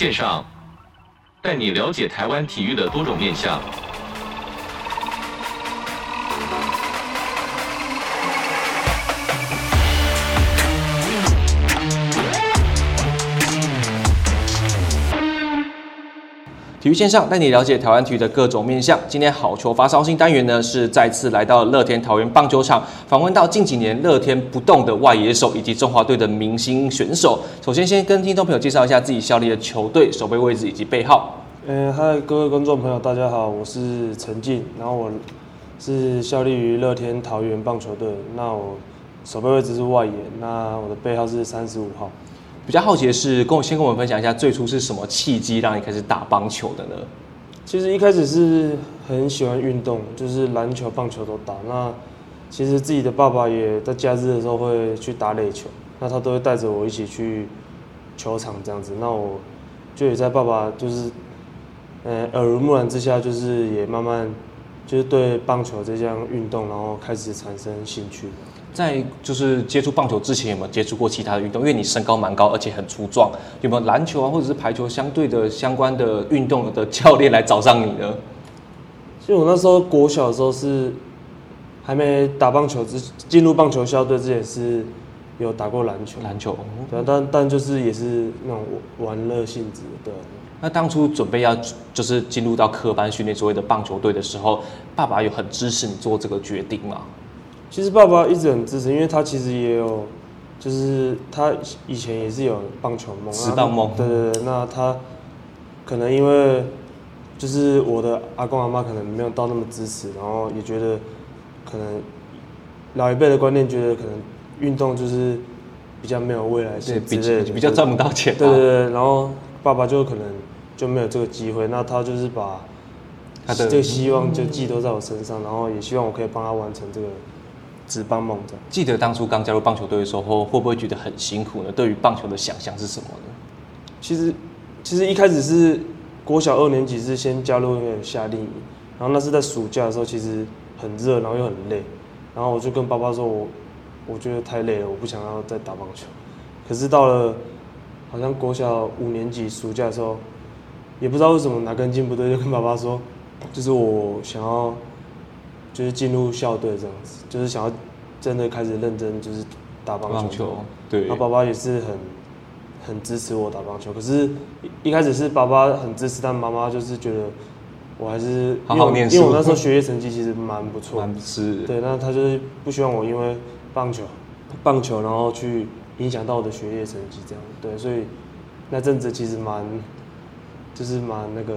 线上，带你了解台湾体育的多种面向。体育线上带你了解台湾体育的各种面向。今天好球发烧新单元呢，是再次来到乐天桃园棒球场，访问到近几年乐天不动的外野手以及中华队的明星选手。首先，先跟听众朋友介绍一下自己效力的球队、守备位置以及背号。呃，嗨，各位观众朋友，大家好，我是陈进，然后我是效力于乐天桃园棒球队。那我守备位置是外野，那我的背号是三十五号。比较好奇的是，跟我先跟我们分享一下，最初是什么契机让你开始打棒球的呢？其实一开始是很喜欢运动，就是篮球、棒球都打。那其实自己的爸爸也在假日的时候会去打垒球，那他都会带着我一起去球场这样子。那我就也在爸爸就是呃耳濡目染之下，就是也慢慢就是对棒球这项运动，然后开始产生兴趣。在就是接触棒球之前，有没有接触过其他的运动？因为你身高蛮高，而且很粗壮，有没有篮球啊，或者是排球相对的相关的运动的教练来找上你呢？其实我那时候国小的时候是还没打棒球之进入棒球校队之前是有打过篮球，篮球，对，但但就是也是那种玩乐性质的。那当初准备要就是进入到科班训练所谓的棒球队的时候，爸爸有很支持你做这个决定吗？其实爸爸一直很支持，因为他其实也有，就是他以前也是有棒球梦，职棒梦。对对对，那他可能因为就是我的阿公阿妈可能没有到那么支持，然后也觉得可能老一辈的观念觉得可能运动就是比较没有未来性之类的，比较赚不到钱。对对对，然后爸爸就可能就没有这个机会，那他就是把他的这个希望就寄托在我身上，然后也希望我可以帮他完成这个。职棒梦的，记得当初刚加入棒球队的时候，会不会觉得很辛苦呢？对于棒球的想象是什么呢？其实，其实一开始是国小二年级是先加入那个夏令营，然后那是在暑假的时候，其实很热，然后又很累，然后我就跟爸爸说我，我觉得太累了，我不想要再打棒球。可是到了好像国小五年级暑假的时候，也不知道为什么哪根筋不对，就跟爸爸说，就是我想要。就是进入校队这样子，就是想要真的开始认真，就是打棒球。棒球，对。然后爸爸也是很很支持我打棒球，可是一开始是爸爸很支持，但妈妈就是觉得我还是好好念书，因为我那时候 学业成绩其实蛮不错，蛮是。对，那他就是不希望我因为棒球，棒球然后去影响到我的学业成绩这样。对，所以那阵子其实蛮。就是蛮那个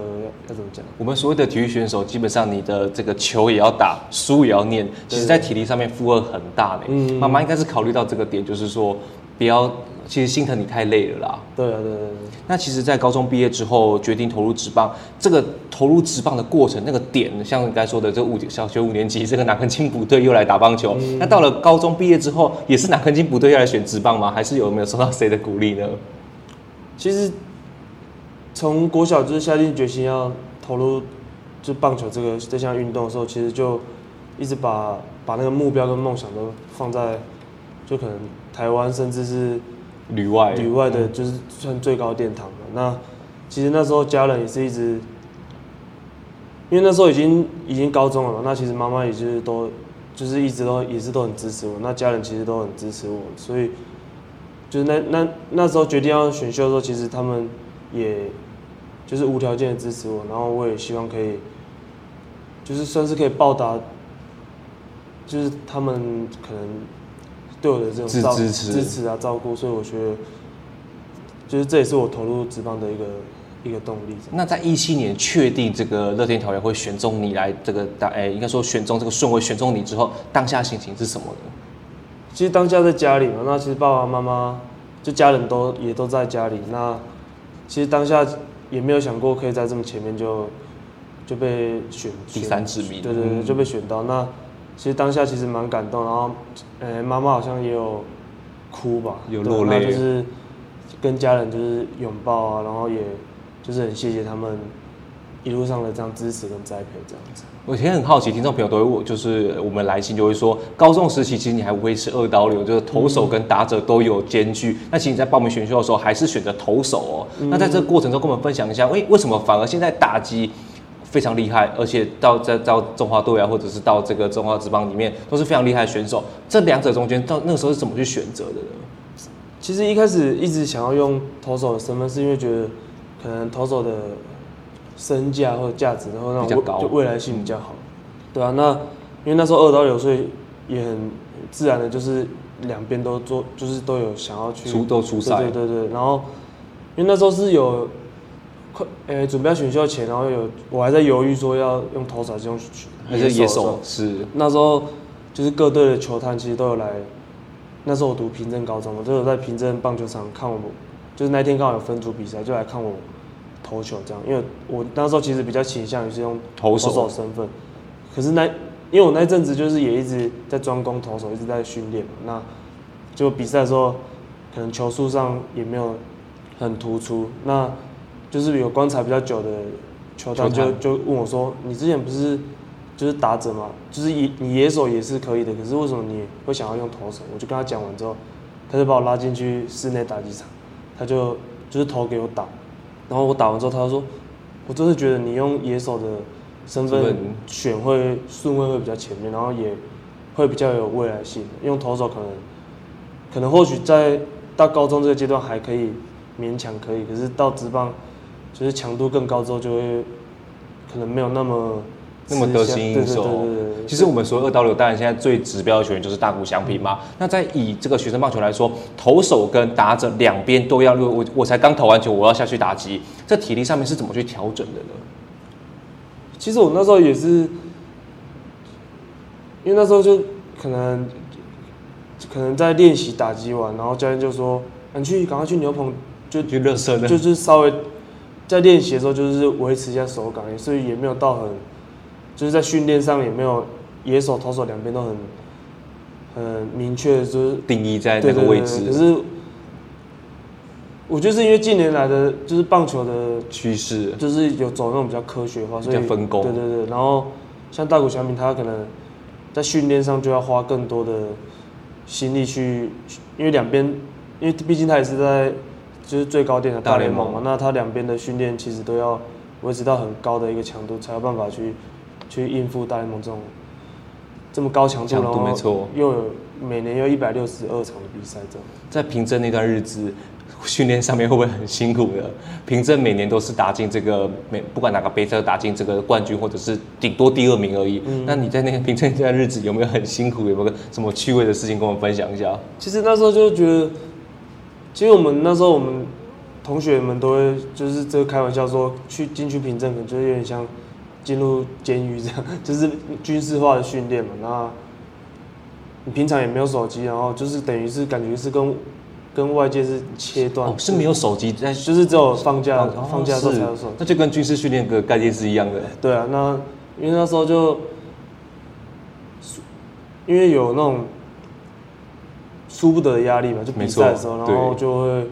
要怎么讲？我们所谓的体育选手，基本上你的这个球也要打，书也要念，其实在体力上面负荷很大呢。嗯，妈妈应该是考虑到这个点，就是说不要，其实心疼你太累了啦。对啊，对对对。那其实，在高中毕业之后，决定投入职棒，这个投入职棒的过程，那个点，像你刚才说的，这五小学五年级，这个南垦金补队又来打棒球，嗯，那到了高中毕业之后，也是南垦金补队要来选职棒吗？还是有没有受到谁的鼓励呢？其实。从国小就是下定决心要投入就棒球这个这项运动的时候，其实就一直把把那个目标跟梦想都放在就可能台湾甚至是旅外旅外的，就是算最高殿堂的。那其实那时候家人也是一直，因为那时候已经已经高中了嘛，那其实妈妈也就是都就是一直都也是都很支持我，那家人其实都很支持我，所以就是那那那时候决定要选秀的时候，其实他们也。就是无条件的支持我，然后我也希望可以，就是算是可以报答，就是他们可能对我的这种照支持支持啊照顾，所以我觉得，就是这也是我投入职棒的一个一个动力。那在一七年确定这个乐天桃园会选中你来这个大，哎，应该说选中这个顺位选中你之后，当下心情是什么呢？其实当下在家里嘛，那其实爸爸妈妈就家人都也都在家里，那其实当下。也没有想过可以在这么前面就就被选第三指名，对对对，就被选到。那其实当下其实蛮感动，然后，呃，妈妈好像也有哭吧，有落泪，就是跟家人就是拥抱啊，然后也就是很谢谢他们，一路上的这样支持跟栽培这样子。我其实很好奇，听众朋友都会问，就是我们来信就会说，高中时期其实你还不会是二刀流，就是投手跟打者都有兼具。嗯、那其实你在报名选秀的时候，还是选择投手哦。嗯、那在这个过程中，跟我们分享一下，为为什么反而现在打击非常厉害，而且到在到中华队啊，或者是到这个中华职棒里面都是非常厉害的选手。这两者中间，到那个时候是怎么去选择的呢？其实一开始一直想要用投手的身份，是因为觉得可能投手的。身价或者价值，然后那种就未来性比较好，对啊，那因为那时候二刀流，所以也很自然的，就是两边都做，就是都有想要去出都出赛，对对对。然后因为那时候是有快诶准备要选秀前，然后有我还在犹豫说要用投手还是用还是野手，是。那时候就是各队的球探其实都有来，那时候我读平镇高中我，都有在平镇棒球场看我，就是那天刚好有分组比赛，就来看我。投球这样，因为我那时候其实比较倾向于是用投手身份，可是那因为我那阵子就是也一直在专攻投手，一直在训练嘛，那就比赛的时候可能球速上也没有很突出，那就是有观察比较久的球探就就问我说：“你之前不是就是打者嘛，就是野你野手也是可以的，可是为什么你会想要用投手？”我就跟他讲完之后，他就把我拉进去室内打击场，他就就是投给我打。然后我打完之后，他说：“我真的觉得你用野手的身份选会顺位会比较前面，然后也会比较有未来性。用投手可能可能或许在到高中这个阶段还可以勉强可以，可是到职棒就是强度更高之后，就会可能没有那么。”那么得心应手。其实我们说二刀流，当然现在最指标的球员就是大谷翔平嘛。那在以这个学生棒球来说，投手跟打者两边都要，我我才刚投完球，我要下去打击，在体力上面是怎么去调整的呢？其实我那时候也是，因为那时候就可能可能在练习打击完，然后教练就说：“你去赶快去牛棚，就去热身的，就是稍微在练习的时候就是维持一下手感，所以也没有到很。”就是在训练上也没有野手、投手两边都很很明确的，就是定义在那个位置。可是我觉得是因为近年来的就是棒球的趋势，就是有走那种比较科学化，所以分工。对对对，然后像大谷翔平，他可能在训练上就要花更多的心力去，因为两边，因为毕竟他也是在就是最高点的大联盟嘛，那他两边的训练其实都要维持到很高的一个强度，才有办法去。去应付大联盟这种这么高强度，然后又有每年有一百六十二场的比赛，这样在平镇那段日子训练上面会不会很辛苦的？平镇每年都是打进这个每不管哪个杯赛打进这个冠军，或者是顶多第二名而已。嗯、那你在那个平镇那段日子有没有很辛苦？有没有什么趣味的事情跟我们分享一下？其实那时候就觉得，其实我们那时候我们同学们都会就是这个开玩笑说，去进去平镇可能就有点像。进入监狱这样，就是军事化的训练嘛。那你平常也没有手机，然后就是等于是感觉是跟跟外界是切断，哦，是没有手机，但就是只有放假，哦、放假的时候才有手机。那就跟军事训练的概念是一样的。对啊，那因为那时候就因为有那种输不得的压力嘛，就比赛的时候，然后就会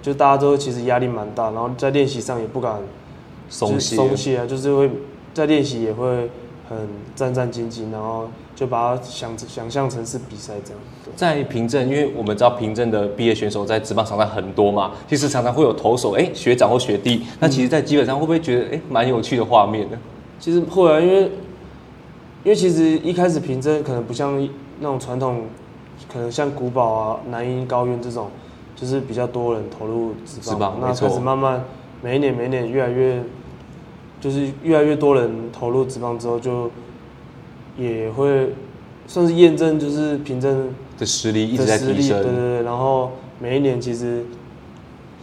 就大家都其实压力蛮大，然后在练习上也不敢松懈松懈啊，就是会。在练习也会很战战兢兢，然后就把它想想象成是比赛这样。在平镇，因为我们知道平镇的毕业选手在职棒场上很多嘛，其实常常会有投手，哎、欸，学长或学弟。那其实，在基本上会不会觉得，哎、欸，蛮有趣的画面呢？其实会啊，因为因为其实一开始平镇可能不像那种传统，可能像古堡啊、南音高院这种，就是比较多人投入职棒，那开始慢慢每一年每一年越来越。就是越来越多人投入职棒之后，就也会算是验证，就是凭证的实力一直在提升。对对对，然后每一年其实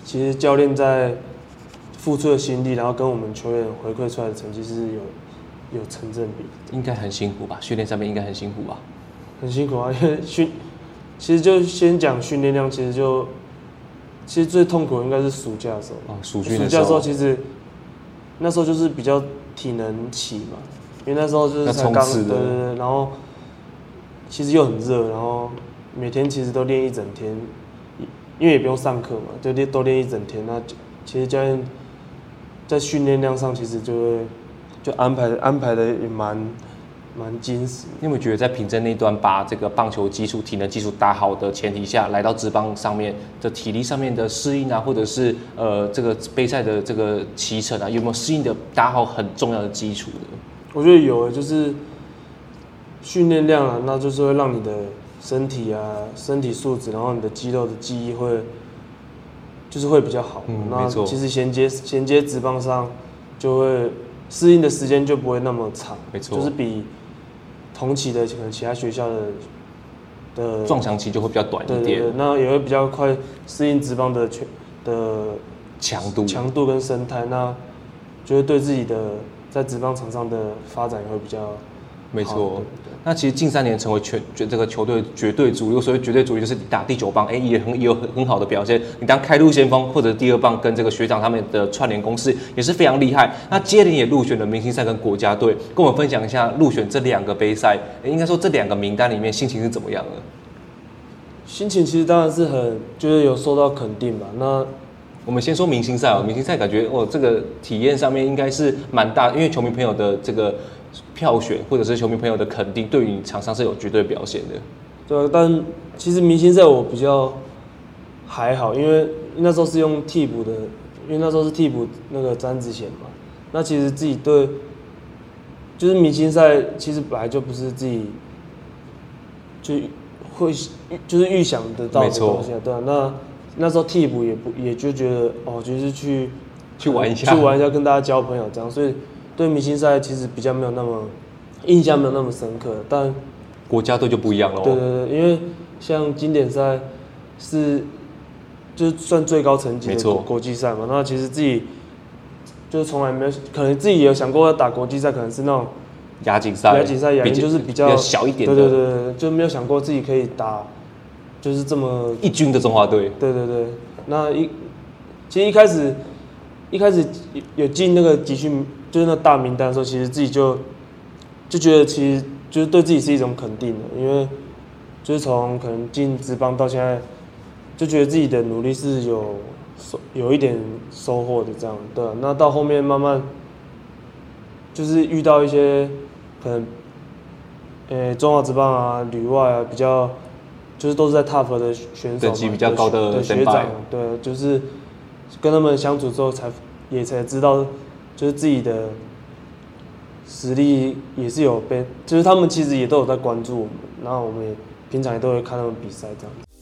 其实教练在付出的心力，然后跟我们球员回馈出来的成绩是有有成正比。应该很辛苦吧？训练上面应该很辛苦吧？很辛苦啊，因为训其实就先讲训练量，其实就其实最痛苦的应该是暑假的时候。啊，暑假的时候其实。那时候就是比较体能起嘛，因为那时候就是才刚对对对，然后其实又很热，然后每天其实都练一整天，因为也不用上课嘛，就练都练一整天。那其实教练在训练量上其实就会就安排安排的也蛮蛮精实。你有没有觉得在平镇那段把这个棒球基础、体能基础打好的前提下，来到职棒上面的体力上面的适应啊，或者是呃这个杯赛的这个骑乘啊，有没有适应的打好很重要的基础的？我觉得有，就是训练量啊，那就是会让你的身体啊、身体素质，然后你的肌肉的记忆会，就是会比较好。嗯，那其实衔接衔接职棒上，就会适应的时间就不会那么长。没错，就是比同期的可能其他学校的的撞墙期就会比较短一点。那也会比较快适应职棒的全的强度、强度跟生态，那就会对自己的。在职棒场上的发展也会比较，没错。那其实近三年成为全绝这个球队绝对主力，所谓绝对主力就是你打第九棒，哎，也很也有很很好的表现。你当开路先锋或者第二棒，跟这个学长他们的串联攻势也是非常厉害。那接连也入选了明星赛跟国家队，跟我们分享一下入选这两个杯赛，应该说这两个名单里面心情是怎么样的？心情其实当然是很就是有受到肯定嘛。那我们先说明星赛啊，明星赛感觉哦，这个体验上面应该是蛮大，因为球迷朋友的这个票选或者是球迷朋友的肯定，对于你场上是有绝对表现的。对，但其实明星赛我比较还好，因为那时候是用替补的，因为那时候是替补那个詹子贤嘛。那其实自己对，就是明星赛其实本来就不是自己就会就是预想得到的东西，对啊，那。那时候替补也不也就觉得哦，就是去去玩一下，去玩一下，跟大家交朋友这样，所以对明星赛其实比较没有那么印象，没有那么深刻。但国家队就不一样了。对对对，因为像经典赛是就是算最高层级的国际赛嘛，那其实自己就是从来没有可能自己也有想过要打国际赛，可能是那种亚锦赛，亚锦赛亚锦就是比较小一点的，对对对，就没有想过自己可以打。就是这么一军的中华队，对对对，那一其实一开始一开始有进那个集训，就是那大名单的时候，其实自己就就觉得，其实就是对自己是一种肯定的，因为就是从可能进职棒到现在，就觉得自己的努力是有收有一点收获的这样，对。那到后面慢慢就是遇到一些可能，呃，中华职棒啊、旅外啊比较。就是都是在 TOP 的选手，等级比较高的，的学长，对，就是跟他们相处之后，才也才知道，就是自己的实力也是有被，就是他们其实也都有在关注我们，然后我们也平常也都会看他们比赛这样子。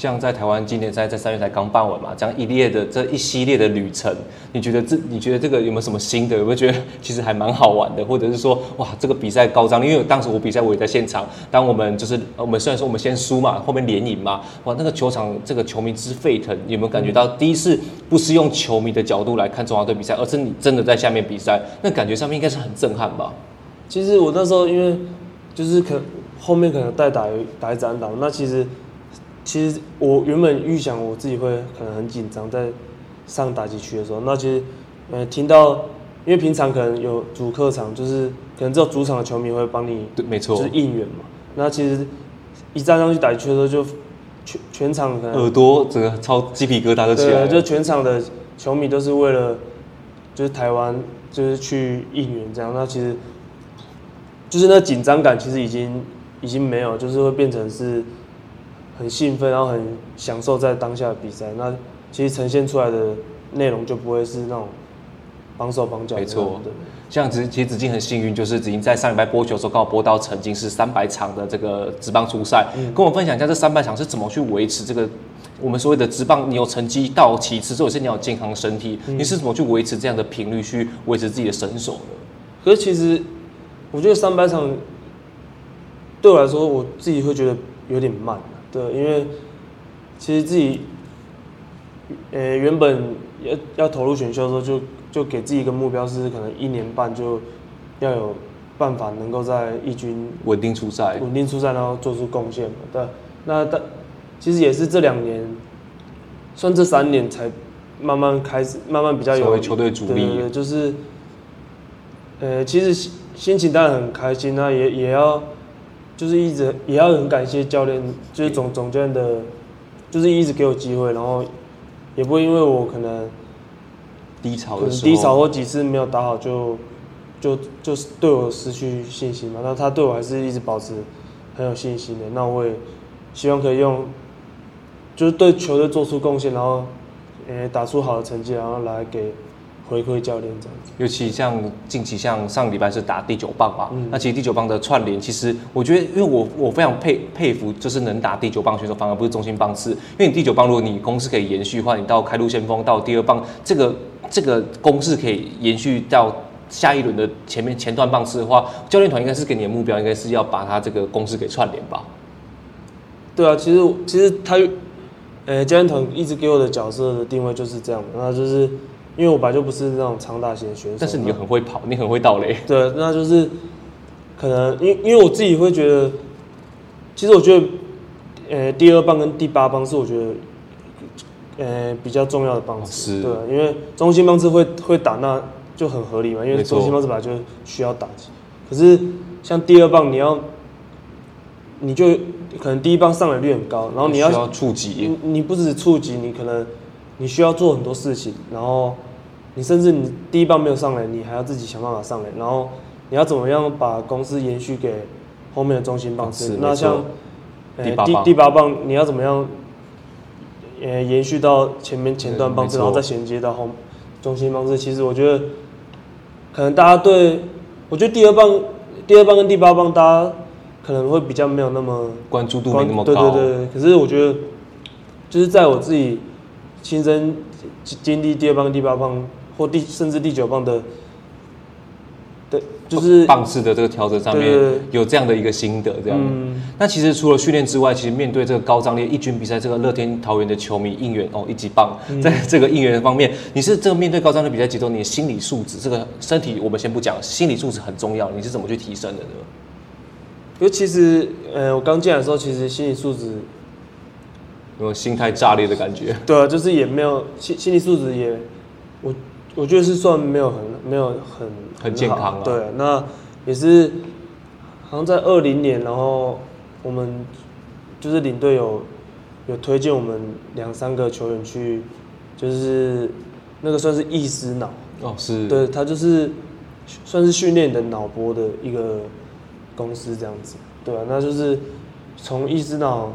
像在台湾今年在在三月才刚办完嘛，这样一列的这一系列的旅程，你觉得这你觉得这个有没有什么新的？有没有觉得其实还蛮好玩的？或者是说哇，这个比赛高张，因为当时我比赛我也在现场。当我们就是我们虽然说我们先输嘛，后面连赢嘛，哇，那个球场这个球迷之沸腾，你有没有感觉到？第一次不是用球迷的角度来看中华队比赛，而是你真的在下面比赛，那感觉上面应该是很震撼吧？其实我那时候因为就是可后面可能带打打一盏岛，那其实。其实我原本预想我自己会可能很紧张，在上打击区的时候，那其实，呃，听到，因为平常可能有主客场，就是可能只有主场的球迷会帮你，对，没错，就是应援嘛。那其实一站上去打击区的时候，就全全场可能耳朵整个超鸡皮疙瘩都起来了，对，就全场的球迷都是为了就是台湾就是去应援这样。那其实就是那紧张感其实已经已经没有，就是会变成是。很兴奋，然后很享受在当下的比赛。那其实呈现出来的内容就不会是那种绑手绑脚的。没错，对。像子其实子敬很幸运，就是子敬在上礼拜播球的时候刚好播到曾经是三百场的这个职棒初赛，嗯、跟我分享一下这三百场是怎么去维持这个我们所谓的职棒，你有成绩到其次，之后是你有健康的身体，嗯、你是怎么去维持这样的频率去维持自己的身手的？可是其实我觉得三百场对我来说，我自己会觉得有点慢。对，因为其实自己，呃，原本要要投入选秀的时候就，就就给自己一个目标，是可能一年半就要有办法能够在一军稳定出赛，稳定出赛，然后做出贡献嘛。对，那但其实也是这两年，算这三年才慢慢开始，慢慢比较有成为球队主力，对就是，呃，其实心心情当然很开心，那也也要，就是一直也要很感谢教练，就是总总教练的，就是一直给我机会，然后也不会因为我可能低潮的时候，低潮或几次没有打好就就就是对我失去信心嘛，那他对我还是一直保持很有信心的，那我也希望可以用，就是对球队做出贡献，然后。诶，打出好的成绩，然后来给回馈教练这样子。尤其像近期像上礼拜是打第九棒嘛，嗯、那其实第九棒的串联，其实我觉得，因为我我非常佩佩服，就是能打第九棒选手，反而不是中心棒次。因为你第九棒，如果你攻势可以延续的话，你到开路先锋到第二棒，这个这个攻势可以延续到下一轮的前面前段棒次的话，教练团应该是给你的目标，应该是要把他这个攻势给串联吧？对啊，其实其实他。呃，教练团一直给我的角色的定位就是这样，那就是因为我本来就不是那种长打型的选手，但是你又很会跑，你很会倒垒。对，那就是可能因因为我自己会觉得，其实我觉得，呃，第二棒跟第八棒是我觉得，呃，比较重要的棒次。是。对，因为中心棒次会会打，那就很合理嘛，因为中心棒次本来就需要打击。可是像第二棒，你要。你就可能第一棒上垒率很高，然后你要触及，你你不止触及，你可能你需要做很多事情，然后你甚至你第一棒没有上来，你还要自己想办法上来，然后你要怎么样把公司延续给后面的中心棒次？那像第第第八棒，你要怎么样？呃，延续到前面前段棒次，然后再衔接到后中心棒次。其实我觉得，可能大家对，我觉得第二棒、第二棒跟第八棒，大家。可能会比较没有那么关注度没那么高，对对对。可是我觉得，就是在我自己亲身经历第二棒、第八棒或第甚至第九棒的，对，就是棒式的这个调整上面有这样的一个心得，这样。嗯。那其实除了训练之外，其实面对这个高张力一军比赛，这个乐天桃园的球迷应援哦，一级棒，在这个应援方面，你是这个面对高张力比赛节奏，你的心理素质，这个身体我们先不讲，心理素质很重要，你是怎么去提升的呢？因为其实，呃，我刚进来的时候，其实心理素质有，有心态炸裂的感觉。对啊，就是也没有心心理素质也，我我觉得是算没有很没有很很健康了。对，那也是好像在二零年，然后我们就是领队有有推荐我们两三个球员去，就是那个算是意识脑哦，是对他就是算是训练的脑波的一个。公司这样子，对啊，那就是从意识到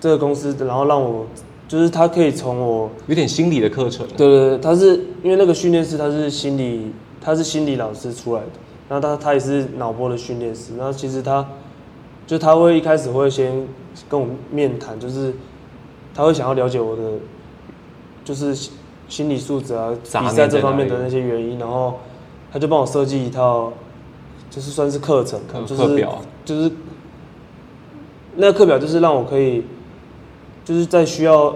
这个公司，然后让我就是他可以从我有点心理的课程。对对对，他是因为那个训练师他是心理，他是心理老师出来的，那他他也是脑波的训练师，那其实他就他会一开始会先跟我面谈，就是他会想要了解我的就是心理素质啊，比赛这方面的那些原因，然后他就帮我设计一套。就是算是课程，就是课表，就是那个课表，就是让我可以，就是在需要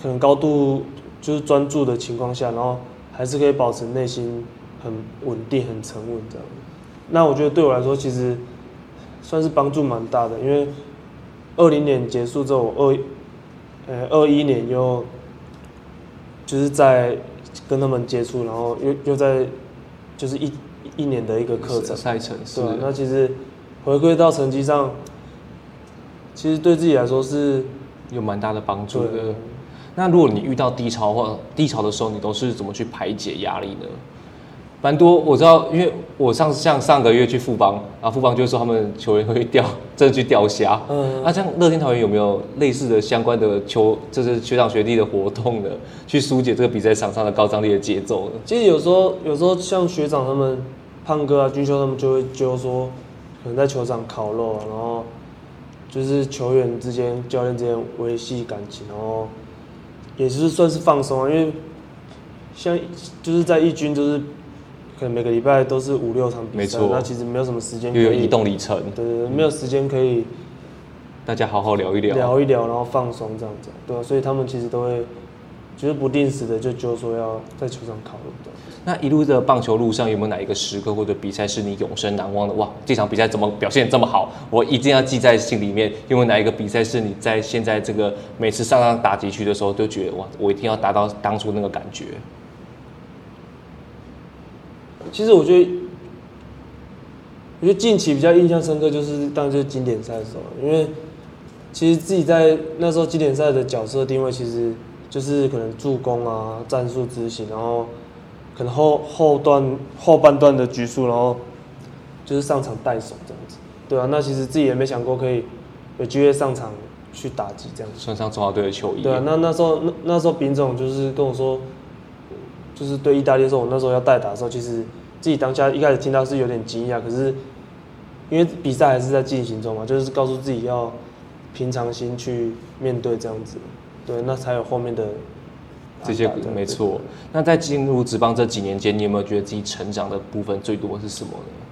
可能高度就是专注的情况下，然后还是可以保持内心很稳定、很沉稳这样。那我觉得对我来说，其实算是帮助蛮大的，因为二零年结束之后，二呃二一年又就是在跟他们接触，然后又又在就是一。一年的一个课程赛程，是对，那其实回归到成绩上，其实对自己来说是有蛮大的帮助的。那如果你遇到低潮或低潮的时候，你都是怎么去排解压力呢？蛮多我知道，因为我上次像上个月去富邦，啊，富邦就是说他们球员会钓，真的去钓虾。嗯，那像乐天桃园有没有类似的相关的球，就是学长学弟的活动呢？去疏解这个比赛场上的高张力的节奏呢？其实有时候，有时候像学长他们。胖哥啊，军修他们就会就说，可能在球场烤肉啊，然后就是球员之间、教练之间维系感情，然后也是算是放松啊。因为像就是在一军，就是可能每个礼拜都是五六场比赛，那其实没有什么时间，又有移动里程，对对对，没有时间可以大家好好聊一聊，聊一聊，然后放松这样子，对啊，所以他们其实都会就是不定时的就就说要在球场考虑的。那一路的棒球路上有没有哪一个时刻或者比赛是你永生难忘的？哇，这场比赛怎么表现这么好？我一定要记在心里面。有没有哪一个比赛是你在现在这个每次上上打击区的时候都觉得哇，我一定要达到当初那个感觉？其实我觉得，我觉得近期比较印象深刻就是当就是经典赛的时候，因为其实自己在那时候经典赛的角色定位其实就是可能助攻啊、战术执行，然后。可能后后段后半段的局数，然后就是上场带手这样子，对啊，那其实自己也没想过可以有机会上场去打击这样子，穿上中华队的球衣。对啊，那那时候那那时候丙总就是跟我说，就是对意大利的时候，我那时候要代打的时候，其实自己当下一开始听到是有点惊讶，可是因为比赛还是在进行中嘛，就是告诉自己要平常心去面对这样子，对，那才有后面的。这些没错。那在进入职棒这几年间，你有没有觉得自己成长的部分最多是什么呢？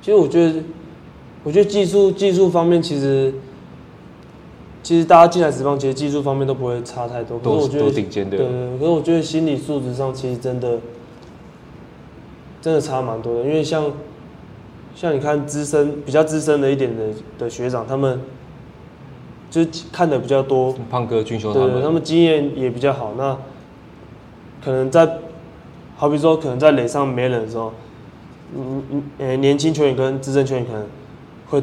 其实我觉得，我觉得技术技术方面，其实其实大家进来职棒，其实技术方面都不会差太多。可是我觉得都顶尖的。对对。可是我觉得心理素质上，其实真的真的差蛮多的。因为像像你看资深比较资深的一点的的学长，他们。就是看的比较多，胖哥、俊雄他们，对，他们经验也比较好。那可能在，好比说，可能在垒上没人的时候，嗯嗯，呃，年轻球员跟资深球员可能会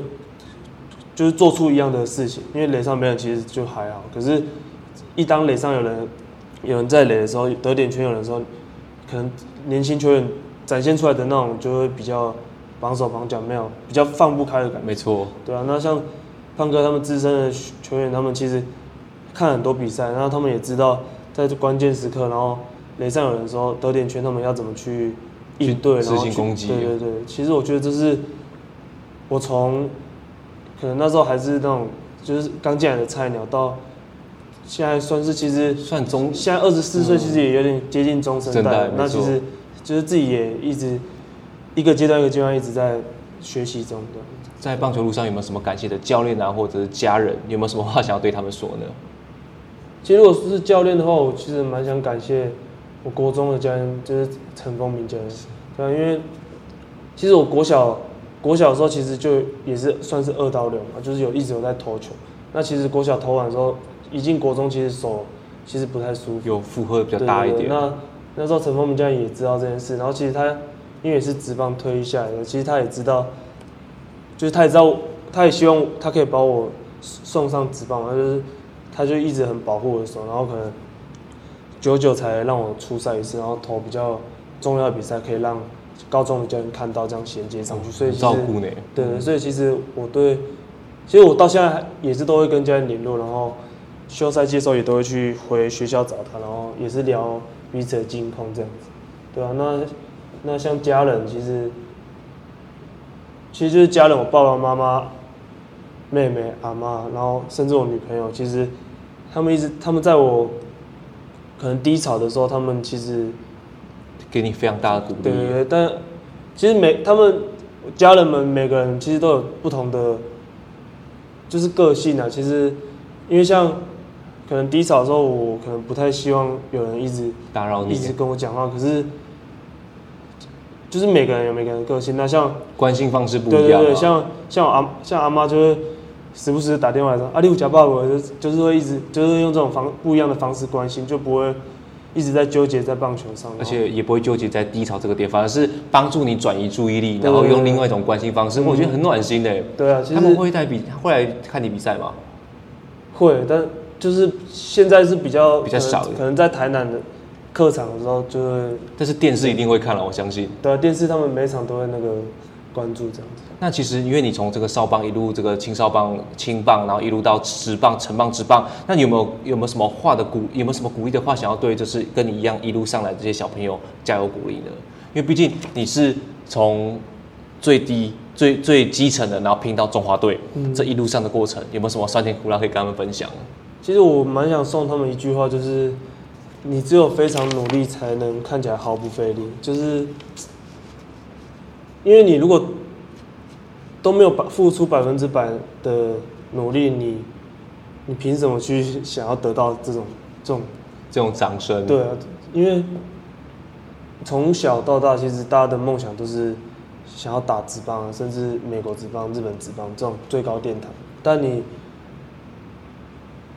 就是做出一样的事情，因为垒上没人其实就还好。可是，一当垒上有人有人在垒的时候，得点圈有人的时候，可能年轻球员展现出来的那种就会比较绑手绑脚，没有比较放不开的感觉。没错，对啊，那像。胖哥他们资深的球员，他们其实看很多比赛，然后他们也知道在这关键时刻，然后雷上有人的时候得点圈，他们要怎么去应对，然后去攻击。对对对，其实我觉得这是我从可能那时候还是那种就是刚进来的菜鸟，到现在算是其实算中，现在二十四岁，其实也有点接近中生代。代那其实就是自己也一直一个阶段一个阶段一直在学习中的。在棒球路上有没有什么感谢的教练啊，或者是家人？有没有什么话想要对他们说呢？其实如果是教练的话，我其实蛮想感谢我国中的教练，就是陈丰明教练。对，因为其实我国小国小的时候，其实就也是算是二刀流嘛，就是有一直有在投球。那其实国小投完的时候，一进国中，其实手其实不太舒服，有负荷比较大一点。那那时候陈丰明教练也知道这件事，然后其实他因为也是职棒退役下来的，其实他也知道。就是他也知道，他也希望他可以把我送上职棒嘛，就是他就一直很保护我的手，然后可能久久才让我出赛一次，然后投比较重要的比赛，可以让高中的教练看到，这样衔接上去。所以照顾你。对对，所以其实我对，其实我到现在也是都会跟教练联络，然后休赛季的时候也都会去回学校找他，然后也是聊彼此的近况这样子。对啊，那那像家人其实。其实就是家人，我爸爸妈妈、妹妹、阿妈，然后甚至我女朋友，其实他们一直，他们在我可能低潮的时候，他们其实给你非常大的鼓励。对对对，但其实每他们家人们每个人其实都有不同的，就是个性啊。其实因为像可能低潮的时候，我可能不太希望有人一直打扰你，一直跟我讲话，可是。就是每个人有每个人的个性，那像关心方式不一样。对对对，像像我阿像阿妈就会时不时打电话来说，阿、啊、你有吃饱无？就就是会一直就是用这种方不一样的方式关心，就不会一直在纠结在棒球上，而且也不会纠结在低潮这个点，反而是帮助你转移注意力，然后用另外一种关心方式，我觉得很暖心的。对啊，他们会带比会来看你比赛吗？会，但就是现在是比较比较少的，可能在台南的。客场的时候就会，但是电视一定会看了，我相信。对啊，电视他们每场都会那个关注这样子。那其实因为你从这个少棒一路这个青少棒、青棒，然后一路到职棒、成棒、职棒，那你有没有有没有什么话的鼓？有没有什么鼓励的话想要对就是跟你一样一路上来的这些小朋友加油鼓励呢？因为毕竟你是从最低、最最基层的，然后拼到中华队，嗯，这一路上的过程，有没有什么酸甜苦辣可以跟他们分享？其实我蛮想送他们一句话，就是。你只有非常努力，才能看起来毫不费力。就是，因为你如果都没有把付出百分之百的努力，你你凭什么去想要得到这种这种这种掌声。对啊，因为从小到大，其实大家的梦想都是想要打职棒，甚至美国职棒、日本职棒这种最高殿堂。但你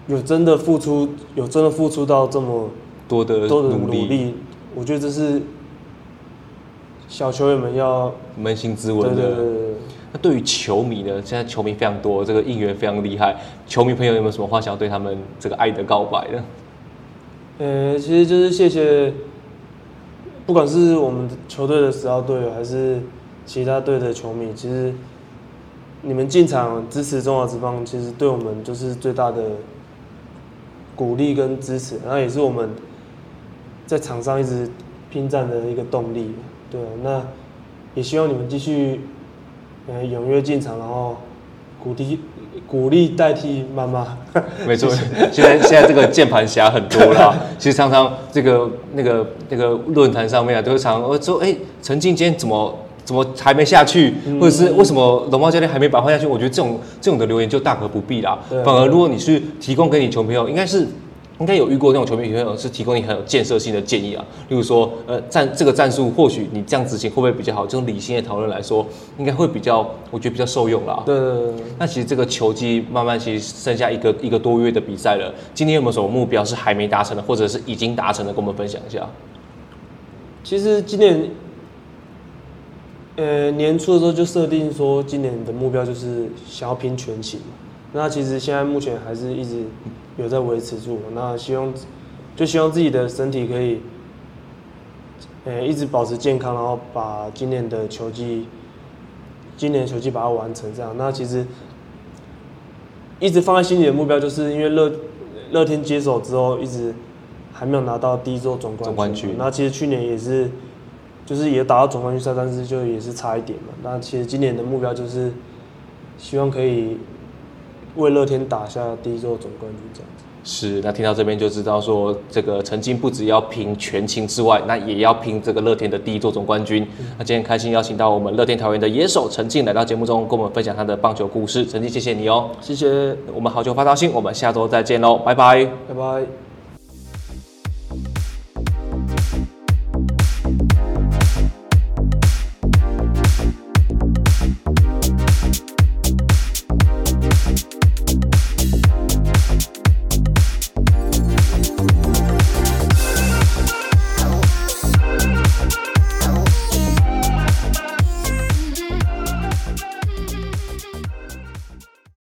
有真的付出，有真的付出到这么多的多的努力，我觉得这是小球员们要扪心自问的。那对于球迷呢？现在球迷非常多，这个应援非常厉害。球迷朋友有没有什么话想要对他们这个爱的告白呢？呃，其实就是谢谢，不管是我们球队的十号队友，还是其他队的球迷，其实你们进场支持中华职棒，其实对我们就是最大的鼓励跟支持，然后也是我们在场上一直拼战的一个动力。对，那也希望你们继续。呃，踊跃进场，然后鼓励鼓励代替妈妈。没错，现在现在这个键盘侠很多啦。其实常常这个那个那个论坛上面啊，都会常常说，哎，陈静今天怎么怎么还没下去，嗯、或者是为什么龙猫教练还没把他换下去？我觉得这种这种的留言就大可不必啦。反而如果你是提供给你球朋友，应该是。应该有遇过那种球迷朋友是提供你很有建设性的建议啊，例如说，呃，战这个战术或许你这样执行会不会比较好？这种理性的讨论来说，应该会比较，我觉得比较受用啦。对对对。那其实这个球季慢慢其实剩下一个一个多月的比赛了，今天有没有什么目标是还没达成的，或者是已经达成的，跟我们分享一下？其实今年，呃，年初的时候就设定说，今年的目标就是想要拼全勤。那其实现在目前还是一直有在维持住，那希望就希望自己的身体可以，呃，一直保持健康，然后把今年的球季，今年的球季把它完成这样。那其实一直放在心里的目标，就是因为乐乐天接手之后，一直还没有拿到第一座总冠军。总冠军。那其实去年也是，就是也打到总冠军赛，但是就也是差一点嘛。那其实今年的目标就是希望可以。为乐天打下第一座总冠军，这样子是。那听到这边就知道说，这个曾经不只要拼全勤之外，那也要拼这个乐天的第一座总冠军。嗯、那今天开心邀请到我们乐天桃园的野手陈静来到节目中，跟我们分享他的棒球故事。陈静，谢谢你哦，谢谢。我们好球发到信，我们下周再见喽，拜拜，拜拜。